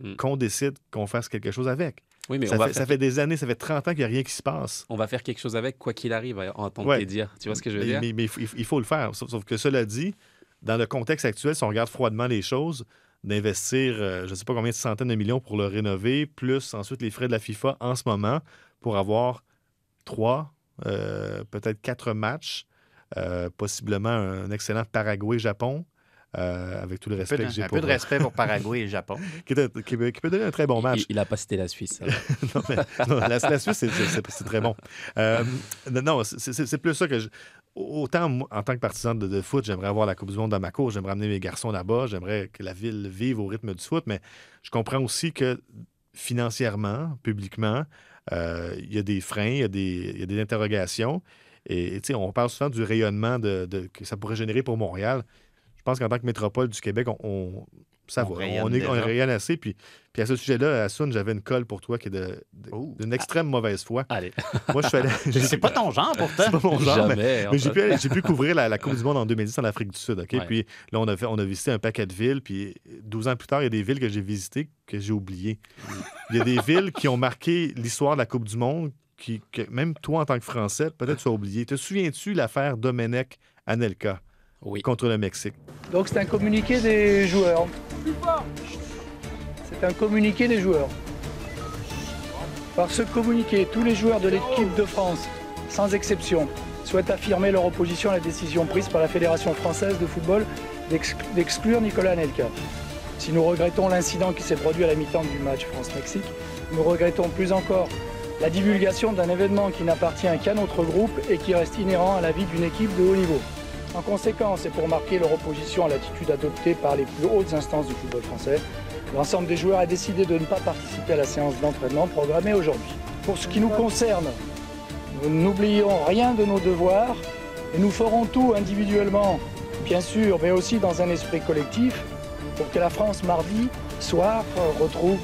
Mm. qu'on décide qu'on fasse quelque chose avec. Oui, mais ça, on va, fait, faire, ça fait des années, ça fait 30 ans qu'il n'y a rien qui se passe. on va faire quelque chose avec, quoi qu'il arrive, à entendre Ouais. tes dire. Tu vois ce que je veux Mais, dire? mais- mais il faut- il faut le faire. Sauf, sauf que cela dit, dans le contexte actuel, si on regarde froidement les choses, d'investir euh, je ne sais pas combien de centaines de millions pour le rénover, plus ensuite les frais de la FIFA en ce moment pour avoir trois, euh, peut-être quatre matchs, euh, possiblement un excellent Paraguay-Japon. euh, avec tout le Un peu respect de, que j'ai un peu de respect pour Paraguay et Japon. qui, était- qui peut, qui peut donner un très bon match. Il n'a pas cité la Suisse. non, mais- non, la, la Suisse, c'est- très bon. Euh, non, c'est plus ça que je. Autant, en tant que partisan de, foot, j'aimerais avoir la Coupe du Monde dans ma cour, j'aimerais amener mes garçons là-bas, j'aimerais que la ville vive au rythme du foot, mais je comprends aussi que financièrement, publiquement, euh, il y a des freins, il y a des, interrogations. Et et, on parle souvent du rayonnement que ça pourrait générer pour Montréal. Je pense qu'en tant que métropole du Québec, on- ça On va. rayonne on, est, on rayonne assez. Puis, puis à ce sujet-là, Assoun, j'avais une colle pour toi qui est de- de- Oh. d'une extrême mauvaise foi. Allez, Moi, je suis allé. C'est pas ton genre, pourtant. C'est pas mon genre, mais, jamais. mais j'ai enfin. pu, j'ai pu couvrir la, la Coupe du Monde en 2010 en Afrique du Sud. OK? Ouais. Puis là, on a, fait, on a visité un paquet de villes. Puis 12 ans plus tard, il y a des villes que j'ai visitées que j'ai oubliées. Il y a des villes qui ont marqué l'histoire de la Coupe du Monde qui, que même toi, en tant que Français, peut-être tu as oublié. Te souviens-tu l'affaire Domenech Anelka Oui. contre le Mexique? Donc c'est un communiqué des joueurs. C'est un communiqué des joueurs. Par ce communiqué, tous les joueurs de l'équipe de France, sans exception, souhaitent affirmer leur opposition à la décision prise par la Fédération française de football d'ex- d'exclure Nicolas Anelka. Si nous regrettons l'incident qui s'est produit à la mi-temps du match France-Mexique, nous regrettons plus encore la divulgation d'un événement qui n'appartient qu'à notre groupe et qui reste inhérent à la vie d'une équipe de haut niveau. En conséquence, et pour marquer leur opposition à l'attitude adoptée par les plus hautes instances du football français, l'ensemble des joueurs a décidé de ne pas participer à la séance d'entraînement programmée aujourd'hui. Pour ce qui nous concerne, nous n'oublions rien de nos devoirs et nous ferons tout individuellement, bien sûr, mais aussi dans un esprit collectif, pour que la France mardi soir retrouve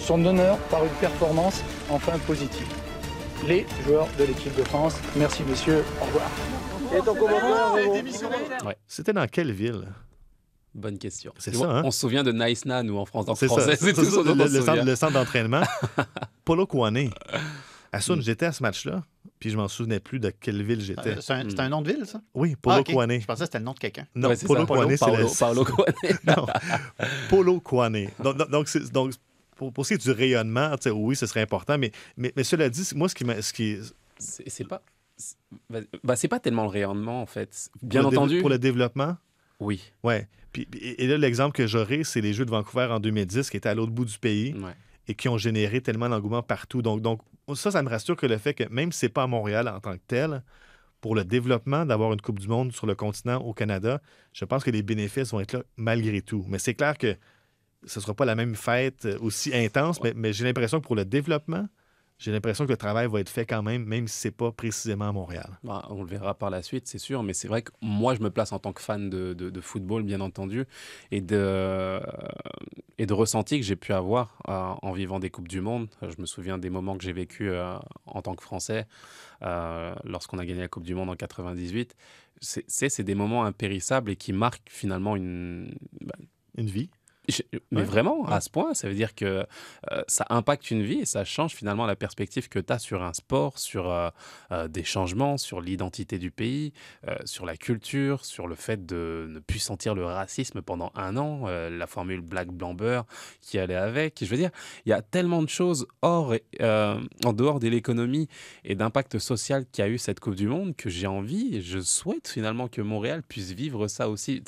son honneur par une performance enfin positive. Les joueurs de l'équipe de France, merci messieurs, au revoir. Et ton commentaire, Véro C'était dans quelle ville? Bonne question. C'est ça, hein? On se souvient de Nice Na, nous, en France, en français. ça. C'est tout ça, le, centre, souvient. le centre d'entraînement. Polo Kwane. À Mm. Soun, j'étais à ce match-là, puis je m'en souvenais plus de quelle ville j'étais. C'est un, nom de ville, ça? Oui, Polo Ah. Je pensais que c'était le nom de quelqu'un. Non, Ouais, c'est Polo c'est le... Paolo Kwane. non, Polo Kwane. Donc, donc, pour, pour ce qui est du rayonnement, oui, ce serait important, mais, mais, mais cela dit, moi, ce qui, m'a- ce qui c'est pas. Bah, c'est pas tellement le rayonnement, en fait. Bien pour entendu. pour le développement, Oui. ouais. Puis, et là, l'exemple que j'aurais, c'est les Jeux de Vancouver en 2010, qui étaient à l'autre bout du pays Ouais. et qui ont généré tellement d'engouement partout. Donc, donc, ça, ça me rassure que le fait que même si c'est pas à Montréal en tant que tel, pour le développement d'avoir une Coupe du Monde sur le continent au Canada, je pense que les bénéfices vont être là malgré tout. Mais c'est clair que ce ne sera pas la même fête euh, aussi intense, mais, mais j'ai l'impression que pour le développement, j'ai l'impression que le travail va être fait quand même, même si c'est pas précisément à Montréal. Bah, on le verra par la suite, c'est sûr, mais c'est vrai que moi, je me place en tant que fan de, de- de football, bien entendu, et de, et de ressenti que j'ai pu avoir euh, en vivant des Coupes du Monde. Je me souviens des moments que j'ai vécu euh, en tant que Français euh, lorsqu'on a gagné la Coupe du Monde en 98. C'est- C'est c'est des moments impérissables et qui marquent finalement une, bah, Une vie. Je- Mais Ouais. vraiment, Ouais. à ce point, ça veut dire que euh, ça impacte une vie et ça change finalement la perspective que tu as sur un sport, sur euh, euh, des changements, sur l'identité du pays, sur la culture, sur le fait de ne plus sentir le racisme pendant un an, la formule black blanc beurre qui allait avec. Je veux dire, il y a tellement de choses hors, et- en dehors de l'économie et d'impact social qu'a eu cette Coupe du Monde que j'ai envie et je souhaite finalement que Montréal puisse vivre ça aussi.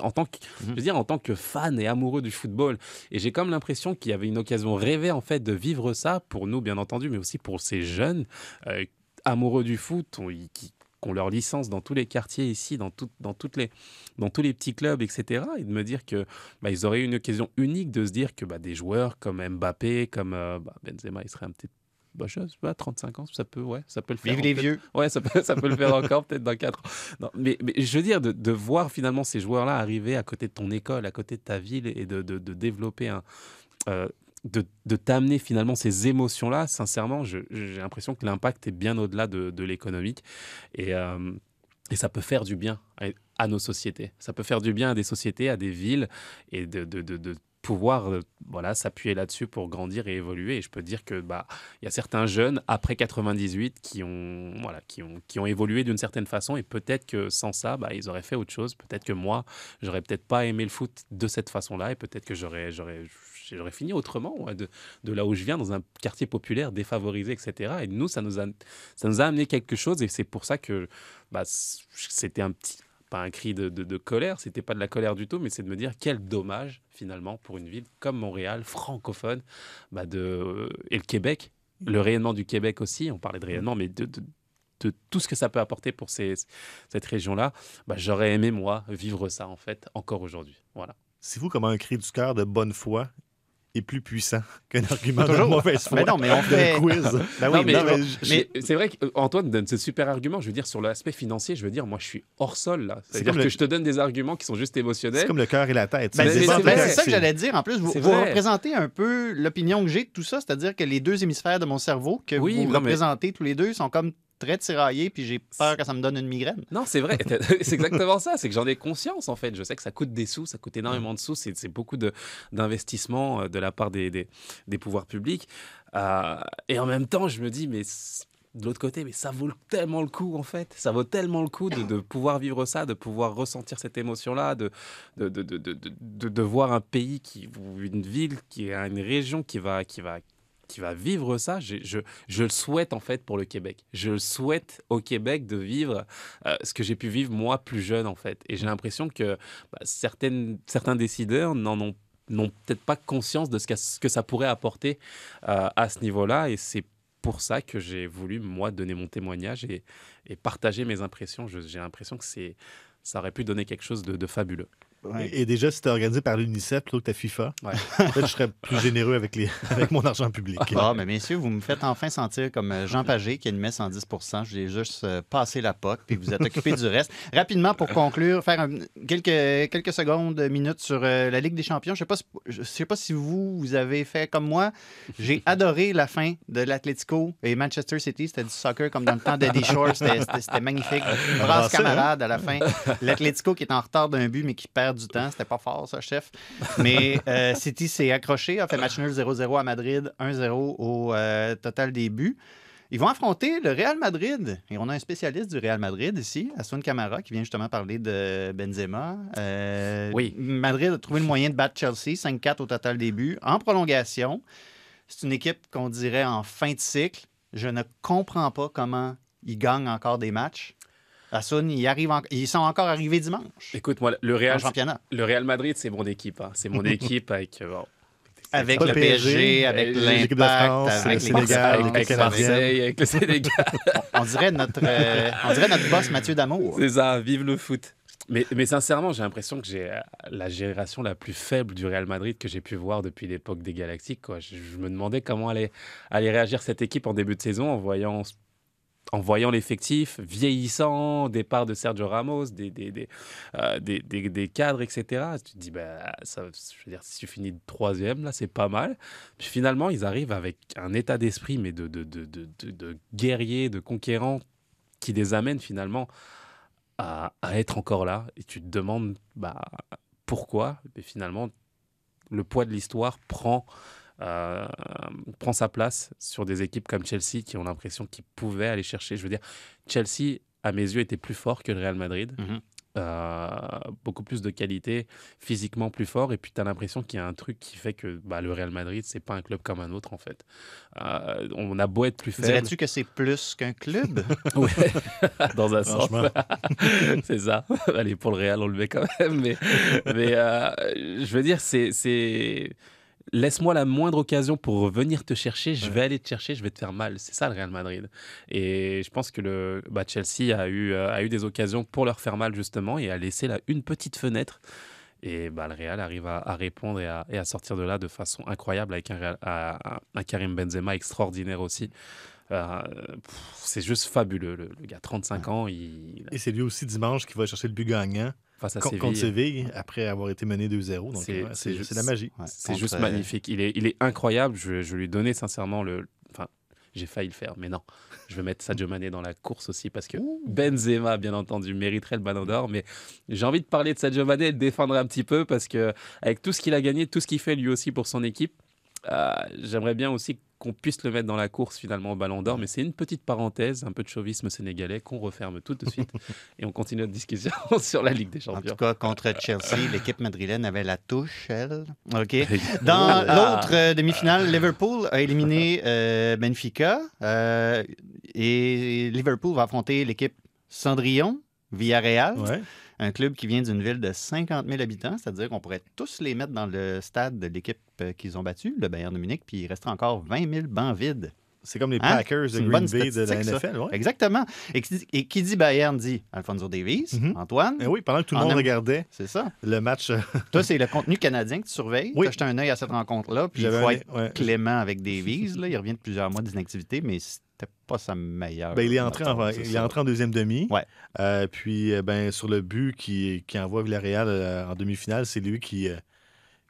En tant que, je veux dire, en tant que fan et amoureux du football. Et j'ai comme l'impression qu'il y avait une occasion rêvée en fait de vivre ça pour nous, bien entendu, mais aussi pour ces jeunes euh, amoureux du foot qui, ont leur licence dans tous les quartiers ici, dans, tout, dans, toutes les, dans tous les petits clubs, etc. Et de me dire que bah, ils auraient une occasion unique de se dire que bah, des joueurs comme Mbappé, comme euh, bah, Benzema, il serait un petit bah, je sais pas, 35 ans, ça peut, ouais, ça peut le faire. Vive les vieux. Ouais, ça peut, ça peut le faire encore, peut-être dans 4 ans. Non, mais, mais, je veux dire, de, de voir finalement ces joueurs-là arriver à côté de ton école, à côté de ta ville et de, de, de développer un. Euh, de, de t'amener finalement ces émotions-là, sincèrement, j'ai l'impression que l'impact est bien au-delà de, de l'économique. Et, euh, et ça peut faire du bien à, nos sociétés. Ça peut faire du bien à des sociétés, à des villes, et de, de, de pouvoir euh, voilà, s'appuyer là-dessus pour grandir et évoluer. Et je peux dire que bah il y a certains jeunes après 98 qui ont voilà qui ont qui ont évolué d'une certaine façon et peut-être que sans ça bah, ils auraient fait autre chose. Peut-être que moi j'aurais peut-être pas aimé le foot de cette façon-là et peut-être que j'aurais j'aurais j'aurais fini autrement de, de, là où je viens dans un quartier populaire défavorisé etc. Et nous ça nous a ça nous a amené quelque chose et c'est pour ça que bah, c'était un petit pas un cri de, de, de colère, c'était pas de la colère du tout, mais c'est de me dire quel dommage finalement pour une ville comme Montréal, francophone, bah de, et le Québec, le rayonnement du Québec aussi, on parlait de rayonnement, mais de, de, de tout ce que ça peut apporter pour ces, cette région-là, bah, j'aurais aimé moi vivre ça en fait encore aujourd'hui. Voilà. C'est vous comment un cri du cœur de bonne foi est plus puissant qu'un argument de mauvaise foi. Mais non, mais on fait quiz. ben oui, non, mais, je... c'est vrai qu'Antoine donne ce super argument. Je veux dire, sur l'aspect financier, je veux dire, moi, je suis hors sol là. C'est-à-dire que le... je te donne des arguments qui sont juste émotionnels. C'est comme le cœur et la tête. Ben, c'est ça, ça, que j'allais dire. En plus, vous, vous représentez un peu l'opinion que j'ai de tout ça, c'est-à-dire que les deux hémisphères de mon cerveau que oui, vous représentez tous les deux sont comme très tiraillé, puis j'ai peur que ça me donne une migraine. Non, c'est vrai. c'est exactement ça. C'est que j'en ai conscience, en fait. Je sais que ça coûte des sous, ça coûte énormément de sous. C'est beaucoup d'investissement de, la part des, des, des pouvoirs publics. Euh, et en même temps, je me dis, mais de l'autre côté, mais ça vaut tellement le coup, en fait. Ça vaut tellement le coup de, de pouvoir vivre ça, de pouvoir ressentir cette émotion-là, de de, de, de, de, de, voir un pays, qui, une ville, qui a une région qui va, qui va, qui va vivre ça, je, je, je, le souhaite en fait pour le Québec. Je le souhaite au Québec de vivre euh, ce que j'ai pu vivre moi plus jeune en fait. Et j'ai l'impression que bah, certaines, certains décideurs n'en ont n'ont peut-être pas conscience de ce, que ça pourrait apporter euh, à ce niveau-là. Et c'est pour ça que j'ai voulu, moi, donner mon témoignage et, partager mes impressions. J'ai l'impression que ça aurait pu donner quelque chose de fabuleux. Ouais. Et, et, déjà, si c'était organisé par l'UNICEF plutôt que ta FIFA, ouais. peut-être je serais plus généreux avec, les, avec mon argent public. Ah, mais messieurs, vous me faites enfin sentir comme euh, Jean Pagé qui animait 110 Je ai juste euh, passé la POC, puis vous êtes occupé du reste. Rapidement, pour conclure, faire un, quelques, quelques secondes, minutes sur euh, la Ligue des Champions. Je ne sais, sais pas si vous, vous avez fait comme moi. J'ai adoré la fin de l'Atlético et Manchester City. C'était du soccer comme dans le temps d'Eddie Shore. C'était magnifique. Brasse camarade à la fin. L'Atlético qui est en retard d'un but, mais qui perd du temps. C'était pas fort, ça, chef. Mais euh, City s'est accroché, a fait match nul 0-0 à Madrid, 1-0 au euh, total des buts. Ils vont affronter le Real Madrid. Et on a un spécialiste du Real Madrid ici, Assun Camara, qui vient justement parler de Benzema. Euh, oui. Madrid a trouvé le moyen de battre Chelsea, 5-4 au total des buts, en prolongation. C'est une équipe qu'on dirait en fin de cycle. Je ne comprends pas comment ils gagnent encore des matchs. Assun, ils, arrivent en... ils sont encore arrivés dimanche. Écoute, moi, le Real, championnat. le Real Madrid, c'est mon équipe. Hein. C'est mon équipe avec. Bon, avec le PSG, avec l'Impact, avec, le Sénégal, avec, avec Marseille, avec le Sénégal. on, dirait notre, euh, on dirait notre boss Mathieu Damour. C'est ça, vive le foot. Mais, mais sincèrement, j'ai l'impression que j'ai la génération la plus faible du Real Madrid que j'ai pu voir depuis l'époque des Galactiques. Quoi. Je, je, me demandais comment allait, allait réagir cette équipe en début de saison en voyant en voyant l'effectif vieillissant, départ de Sergio Ramos, des, des, des, euh, des, des, cadres, etc., tu te dis, bah, ça, je veux dire, si tu finis troisième, là, c'est pas mal. Puis finalement, ils arrivent avec un état d'esprit, mais de, de, de, de, de, de guerrier, de conquérant, qui les amène finalement à, à, être encore là. Et tu te demandes bah, pourquoi? Et finalement, le poids de l'histoire prend euh, prend sa place sur des équipes comme Chelsea qui ont l'impression qu'ils pouvaient aller chercher. Je veux dire, Chelsea, à mes yeux, était plus fort que le Real Madrid. Mm -hmm. euh, beaucoup plus de qualité, physiquement plus fort, et puis tu as l'impression qu'il y a un truc qui fait que bah, le Real Madrid, c'est pas un club comme un autre en fait. Euh, on a beau être plus faible. Dirais-tu que c'est plus qu'un club? Oui, dans un sens. c'est ça. Allez, pour le Real, on le met quand même, mais, mais euh, je veux dire, c'est laisse-moi la moindre occasion pour venir te chercher, je vais aller te chercher, je vais te faire mal. C'est ça le Real Madrid. Et je pense que le bah, Chelsea a eu, euh, a eu des occasions pour leur faire mal justement et a laissé là une petite fenêtre. Et bah, le Real arrive à, à répondre et à, et à sortir de là de façon incroyable avec un, Real- à- un Karim Benzema extraordinaire aussi. Euh, c'est juste fabuleux. Le, le gars, 35 ans, il, Et c'est lui aussi dimanche qui va chercher le but gagnant face à Séville. contre Séville après avoir été mené 2-0. Donc, C'est- ouais, c'est c'est juste- c'est la magie. Ouais, C'est contre, juste euh, magnifique. Il est, il est incroyable. Je, je lui donnais sincèrement le. Enfin, j'ai failli le faire, mais non. Je vais mettre Sadio Mané dans la course aussi parce que Benzema, bien entendu, mériterait le ballon d'or. Mais j'ai envie de parler de Sadio Mané et de défendre un petit peu parce que avec tout ce qu'il a gagné, tout ce qu'il fait lui aussi pour son équipe, euh, j'aimerais bien aussi qu'on puisse le mettre dans la course finalement au Ballon d'Or. Mais c'est une petite parenthèse, un peu de chauvisme sénégalais qu'on referme tout de suite et on continue notre discussion sur la Ligue des En Champions. tout cas, contre Chelsea, l'équipe madrilène avait la touche, elle. OK. Dans l'autre euh, demi-finale, Liverpool a éliminé euh, Benfica. euh, et Liverpool va affronter l'équipe Cendrillon, Villarreal. Ouais. Un club qui vient d'une ville de 50 000 habitants, c'est-à-dire qu'on pourrait tous les mettre dans le stade de l'équipe euh, qu'ils ont battue, le Bayern de Munich, puis il resterait encore 20 000 bancs vides. C'est comme les Hein? Packers de Green Bay de la. NFL. ouais. Exactement. Et qui, dit, et qui dit Bayern dit Alfonso Davies, Mhm. Antoine. Eh oui, pendant que tout le monde am- regardait C'est ça. le match, euh, Toi, c'est le contenu canadien que tu surveilles. Oui. Tu as jeté un œil à cette rencontre-là. Puis il faut un- être ouais. clément avec Davies. Là. Il revient de plusieurs mois d'inactivité, mais pas sa meilleure. Ben, il est entré en, il est entré en deuxième demi. Ouais. Euh, puis euh, ben, sur le but qui, qui envoie Villarreal euh, en demi-finale, c'est lui qui, euh,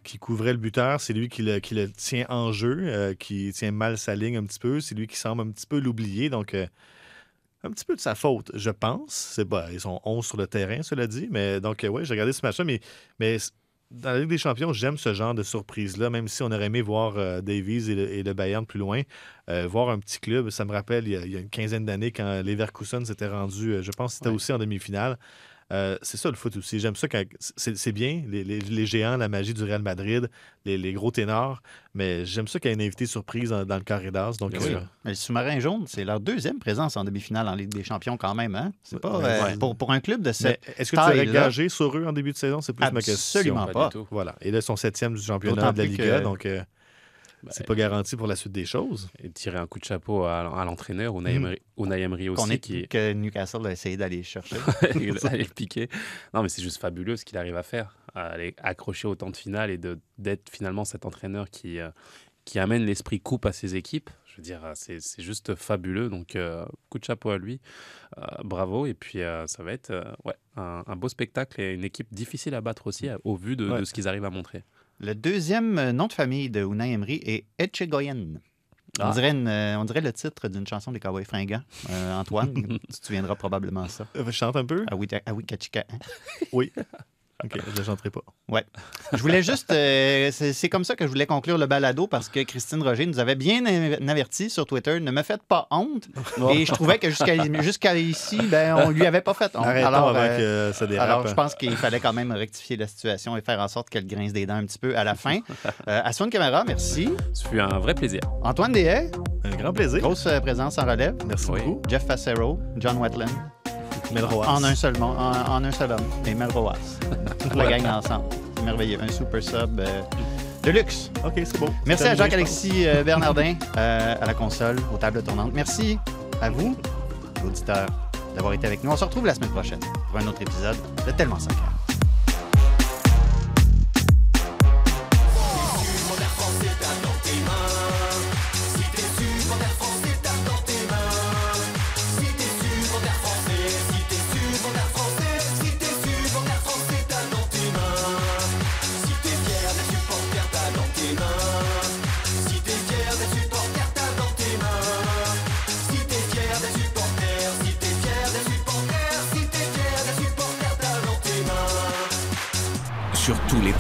qui couvrait le buteur. C'est lui qui le, qui le tient en jeu, qui tient mal sa ligne un petit peu. C'est lui qui semble un petit peu l'oublier. Donc, un petit peu de sa faute, je pense. C'est bah, Ils sont 11 sur le terrain, cela dit. Mais donc, ouais, j'ai regardé ce match-là. Mais, mais dans la Ligue des Champions, j'aime ce genre de surprise-là, même si on aurait aimé voir euh, Davies et le, et le Bayern plus loin. Euh, voir un petit club, ça me rappelle il y a, il y a une quinzaine d'années quand Leverkusen s'était rendu, euh, je pense que c'était Ouais. aussi en demi-finale. Euh, c'est ça le foot aussi. J'aime ça quand c'est c'est bien, les, les- les géants, la magie du Real Madrid, les, les gros ténors, mais j'aime ça qu'il y ait une invité surprise dans, dans le Carreras. Donc, Bien euh, sûr. Mais le sous-marin jaune, c'est leur deuxième présence en demi-finale en Ligue des Champions quand même. Hein? C'est pas, Ouais. euh, Ouais. pour, pour un club de mais cette est-ce que tu aurais taille-là, gagé sur eux en début de saison? C'est plus ma question. Absolument Pas pas. du tout. Voilà. Et là, ils sont septième du championnat D'autant de la que- donc Bah, c'est pas garanti pour la suite des choses. et tirer un coup de chapeau à, à l'entraîneur, Unai Emery qu'on aussi, est qui que Newcastle a essayé d'aller chercher. il allait le piquer. Non, mais c'est juste fabuleux ce qu'il arrive à faire, à aller accrocher autant de finales et de- d'être finalement cet entraîneur qui, euh, qui amène l'esprit coupe à ses équipes. Je veux dire, c'est c'est juste fabuleux. Donc, euh, coup de chapeau à lui. Euh, bravo. Et puis, ça va être ouais, un, un beau spectacle et une équipe difficile à battre aussi au vu de, Ouais. de ce qu'ils arrivent à montrer. Le deuxième euh, nom de famille de Unai Emery est Etchegoyen. On, Ah. dirait une, euh, on dirait le titre d'une chanson des Cowboys fringants. Euh, Antoine, tu te souviendras probablement ça. Je chante un peu? Ah oui, ah oui, Kachika. Oui. OK, je ne chanterai pas. Je voulais juste. euh, c'est comme ça que je voulais conclure le balado parce que Christine Roger nous avait bien averti sur Twitter ne me faites pas honte. Et je trouvais que jusqu'à jusqu'à ici, ben, on lui avait pas fait honte. Arrêtons Alors, avant euh, que ça dérape. alors, je pense qu'il fallait quand même rectifier la situation et faire en sorte qu'elle grince des dents un petit peu à la fin. Euh, Aswan Camara, merci. Ce fut un vrai plaisir. Antoine Deshaies, Un grand plaisir. grosse euh, présence en relève. Merci Oui. beaucoup. Jeff Facero, John Wetland, Melroas. en un seul en, en un seul homme, et Mel Roas. La gang ensemble. C'est merveilleux. Un super sub euh, de luxe. OK, c'est beau. Merci à. Jacques-Alexis euh, Bernardin euh, à la console, aux tables tournantes. Merci à vous, auditeurs, d'avoir été avec nous. On se retrouve la semaine prochaine pour un autre épisode de Tellement 5